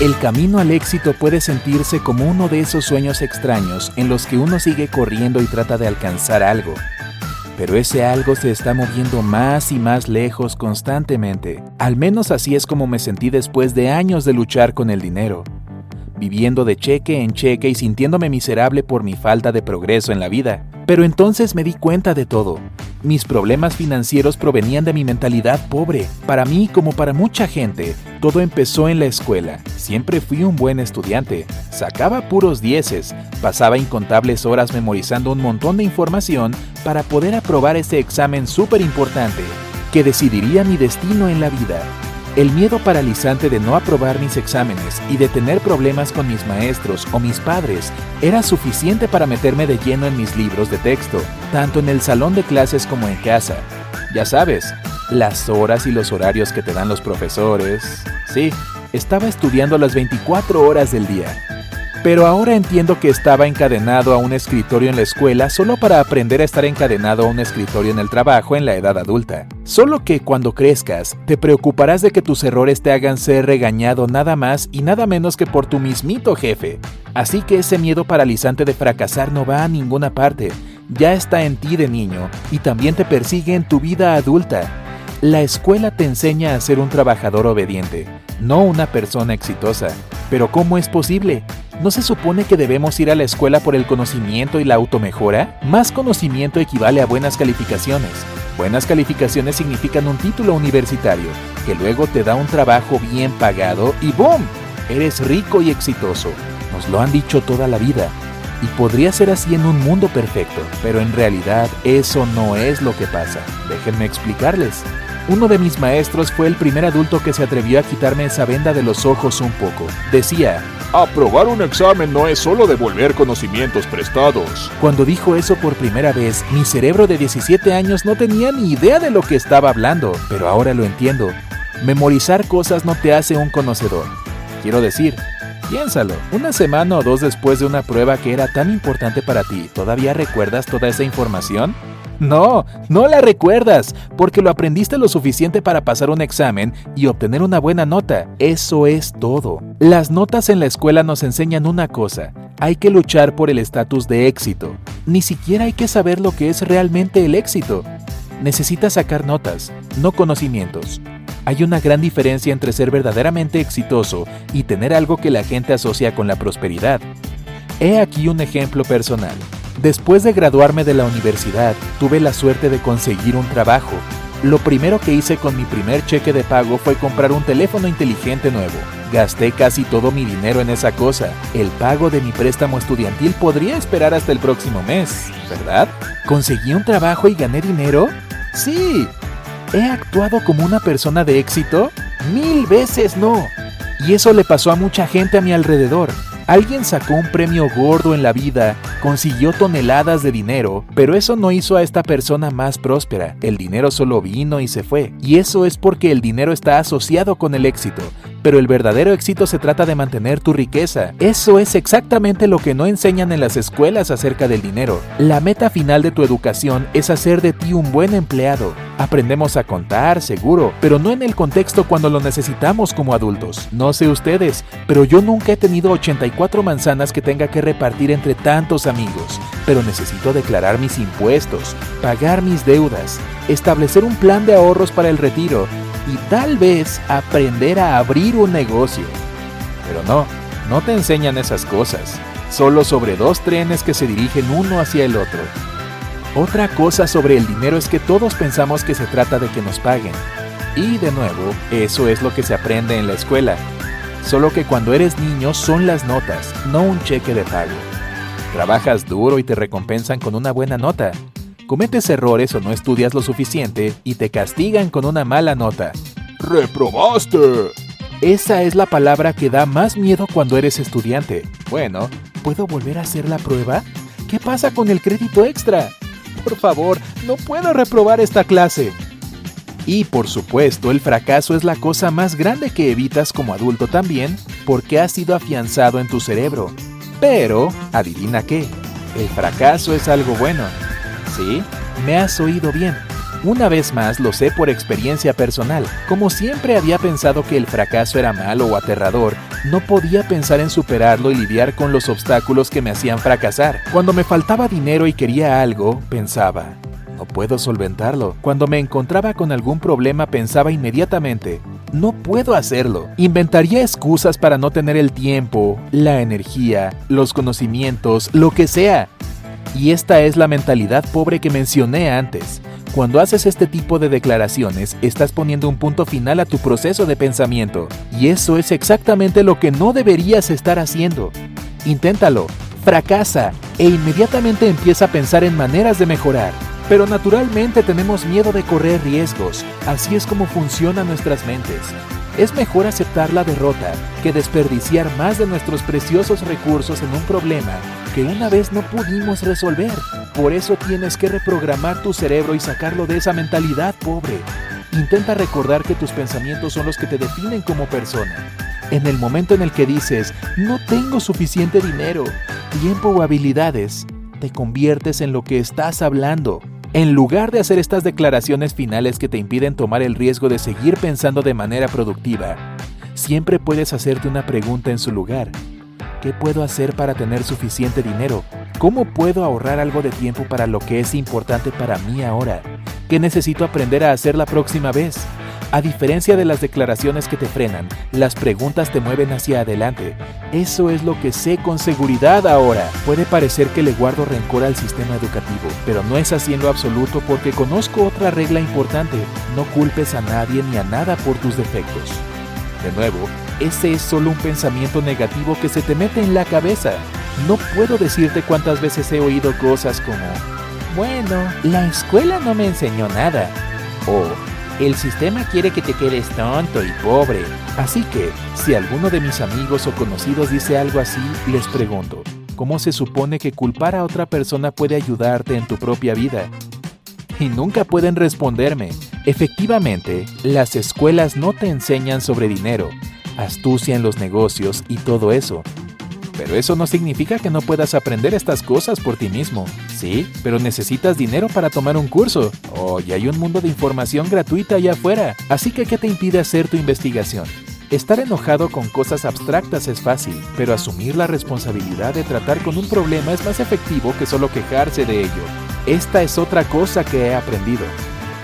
El camino al éxito puede sentirse como uno de esos sueños extraños en los que uno sigue corriendo y trata de alcanzar algo. Pero ese algo se está moviendo más y más lejos constantemente. Al menos así es como me sentí después de años de luchar con el dinero viviendo de cheque en cheque y sintiéndome miserable por mi falta de progreso en la vida. Pero entonces me di cuenta de todo. Mis problemas financieros provenían de mi mentalidad pobre. Para mí, como para mucha gente, todo empezó en la escuela. Siempre fui un buen estudiante. Sacaba puros dieces. Pasaba incontables horas memorizando un montón de información para poder aprobar ese examen súper importante que decidiría mi destino en la vida. El miedo paralizante de no aprobar mis exámenes y de tener problemas con mis maestros o mis padres era suficiente para meterme de lleno en mis libros de texto, tanto en el salón de clases como en casa. Ya sabes, las horas y los horarios que te dan los profesores. Sí, estaba estudiando las 24 horas del día. Pero ahora entiendo que estaba encadenado a un escritorio en la escuela solo para aprender a estar encadenado a un escritorio en el trabajo en la edad adulta. Solo que cuando crezcas, te preocuparás de que tus errores te hagan ser regañado nada más y nada menos que por tu mismito jefe. Así que ese miedo paralizante de fracasar no va a ninguna parte. Ya está en ti de niño y también te persigue en tu vida adulta. La escuela te enseña a ser un trabajador obediente, no una persona exitosa. Pero ¿cómo es posible? ¿No se supone que debemos ir a la escuela por el conocimiento y la automejora? Más conocimiento equivale a buenas calificaciones. Buenas calificaciones significan un título universitario, que luego te da un trabajo bien pagado y ¡boom! Eres rico y exitoso. Nos lo han dicho toda la vida. Y podría ser así en un mundo perfecto, pero en realidad eso no es lo que pasa. Déjenme explicarles. Uno de mis maestros fue el primer adulto que se atrevió a quitarme esa venda de los ojos un poco. Decía, Aprobar un examen no es solo devolver conocimientos prestados. Cuando dijo eso por primera vez, mi cerebro de 17 años no tenía ni idea de lo que estaba hablando, pero ahora lo entiendo. Memorizar cosas no te hace un conocedor. Quiero decir, piénsalo, una semana o dos después de una prueba que era tan importante para ti, ¿todavía recuerdas toda esa información? No, no la recuerdas, porque lo aprendiste lo suficiente para pasar un examen y obtener una buena nota. Eso es todo. Las notas en la escuela nos enseñan una cosa, hay que luchar por el estatus de éxito. Ni siquiera hay que saber lo que es realmente el éxito. Necesitas sacar notas, no conocimientos. Hay una gran diferencia entre ser verdaderamente exitoso y tener algo que la gente asocia con la prosperidad. He aquí un ejemplo personal. Después de graduarme de la universidad, tuve la suerte de conseguir un trabajo. Lo primero que hice con mi primer cheque de pago fue comprar un teléfono inteligente nuevo. Gasté casi todo mi dinero en esa cosa. El pago de mi préstamo estudiantil podría esperar hasta el próximo mes, ¿verdad? ¿Conseguí un trabajo y gané dinero? Sí. ¿He actuado como una persona de éxito? Mil veces no. Y eso le pasó a mucha gente a mi alrededor. Alguien sacó un premio gordo en la vida, consiguió toneladas de dinero, pero eso no hizo a esta persona más próspera. El dinero solo vino y se fue. Y eso es porque el dinero está asociado con el éxito. Pero el verdadero éxito se trata de mantener tu riqueza. Eso es exactamente lo que no enseñan en las escuelas acerca del dinero. La meta final de tu educación es hacer de ti un buen empleado. Aprendemos a contar, seguro, pero no en el contexto cuando lo necesitamos como adultos. No sé ustedes, pero yo nunca he tenido 84 manzanas que tenga que repartir entre tantos amigos. Pero necesito declarar mis impuestos, pagar mis deudas, establecer un plan de ahorros para el retiro y tal vez aprender a abrir un negocio. Pero no, no te enseñan esas cosas, solo sobre dos trenes que se dirigen uno hacia el otro. Otra cosa sobre el dinero es que todos pensamos que se trata de que nos paguen. Y de nuevo, eso es lo que se aprende en la escuela. Solo que cuando eres niño son las notas, no un cheque de pago. Trabajas duro y te recompensan con una buena nota, cometes errores o no estudias lo suficiente y te castigan con una mala nota. ¡Reprobaste! Esa es la palabra que da más miedo cuando eres estudiante. Bueno, ¿puedo volver a hacer la prueba? ¿Qué pasa con el crédito extra? Por favor, no puedo reprobar esta clase. Y por supuesto, el fracaso es la cosa más grande que evitas como adulto también, porque ha sido afianzado en tu cerebro. Pero, adivina qué, el fracaso es algo bueno. Sí, me has oído bien. Una vez más lo sé por experiencia personal. Como siempre había pensado que el fracaso era malo o aterrador, no podía pensar en superarlo y lidiar con los obstáculos que me hacían fracasar. Cuando me faltaba dinero y quería algo, pensaba, no puedo solventarlo. Cuando me encontraba con algún problema pensaba inmediatamente, no puedo hacerlo. Inventaría excusas para no tener el tiempo, la energía, los conocimientos, lo que sea. Y esta es la mentalidad pobre que mencioné antes. Cuando haces este tipo de declaraciones, estás poniendo un punto final a tu proceso de pensamiento. Y eso es exactamente lo que no deberías estar haciendo. Inténtalo, fracasa e inmediatamente empieza a pensar en maneras de mejorar. Pero naturalmente tenemos miedo de correr riesgos, así es como funcionan nuestras mentes. Es mejor aceptar la derrota que desperdiciar más de nuestros preciosos recursos en un problema que una vez no pudimos resolver. Por eso tienes que reprogramar tu cerebro y sacarlo de esa mentalidad pobre. Intenta recordar que tus pensamientos son los que te definen como persona. En el momento en el que dices, no tengo suficiente dinero, tiempo o habilidades, te conviertes en lo que estás hablando. En lugar de hacer estas declaraciones finales que te impiden tomar el riesgo de seguir pensando de manera productiva, siempre puedes hacerte una pregunta en su lugar. ¿Qué puedo hacer para tener suficiente dinero? ¿Cómo puedo ahorrar algo de tiempo para lo que es importante para mí ahora? ¿Qué necesito aprender a hacer la próxima vez? A diferencia de las declaraciones que te frenan, las preguntas te mueven hacia adelante. Eso es lo que sé con seguridad ahora. Puede parecer que le guardo rencor al sistema educativo, pero no es así en lo absoluto porque conozco otra regla importante. No culpes a nadie ni a nada por tus defectos. De nuevo, ese es solo un pensamiento negativo que se te mete en la cabeza. No puedo decirte cuántas veces he oído cosas como, bueno, la escuela no me enseñó nada. O, el sistema quiere que te quedes tonto y pobre. Así que, si alguno de mis amigos o conocidos dice algo así, les pregunto, ¿cómo se supone que culpar a otra persona puede ayudarte en tu propia vida? Y nunca pueden responderme. Efectivamente, las escuelas no te enseñan sobre dinero, astucia en los negocios y todo eso. Pero eso no significa que no puedas aprender estas cosas por ti mismo. Sí, pero necesitas dinero para tomar un curso. Oh, y hay un mundo de información gratuita allá afuera. Así que, ¿qué te impide hacer tu investigación? Estar enojado con cosas abstractas es fácil, pero asumir la responsabilidad de tratar con un problema es más efectivo que solo quejarse de ello. Esta es otra cosa que he aprendido.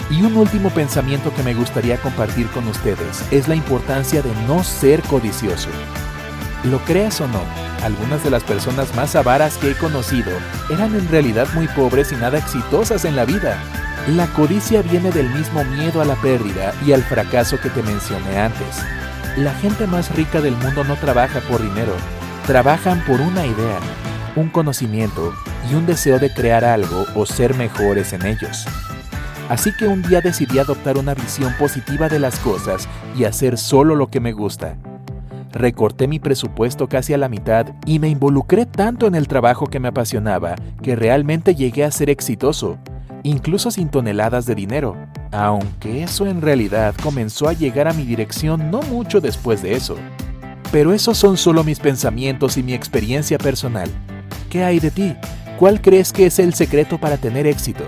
Y un último pensamiento que me gustaría compartir con ustedes es la importancia de no ser codicioso. Lo creas o no, algunas de las personas más avaras que he conocido eran en realidad muy pobres y nada exitosas en la vida. La codicia viene del mismo miedo a la pérdida y al fracaso que te mencioné antes. La gente más rica del mundo no trabaja por dinero, trabajan por una idea, un conocimiento y un deseo de crear algo o ser mejores en ellos. Así que un día decidí adoptar una visión positiva de las cosas y hacer solo lo que me gusta. Recorté mi presupuesto casi a la mitad y me involucré tanto en el trabajo que me apasionaba que realmente llegué a ser exitoso, incluso sin toneladas de dinero, aunque eso en realidad comenzó a llegar a mi dirección no mucho después de eso. Pero esos son solo mis pensamientos y mi experiencia personal. ¿Qué hay de ti? ¿Cuál crees que es el secreto para tener éxito?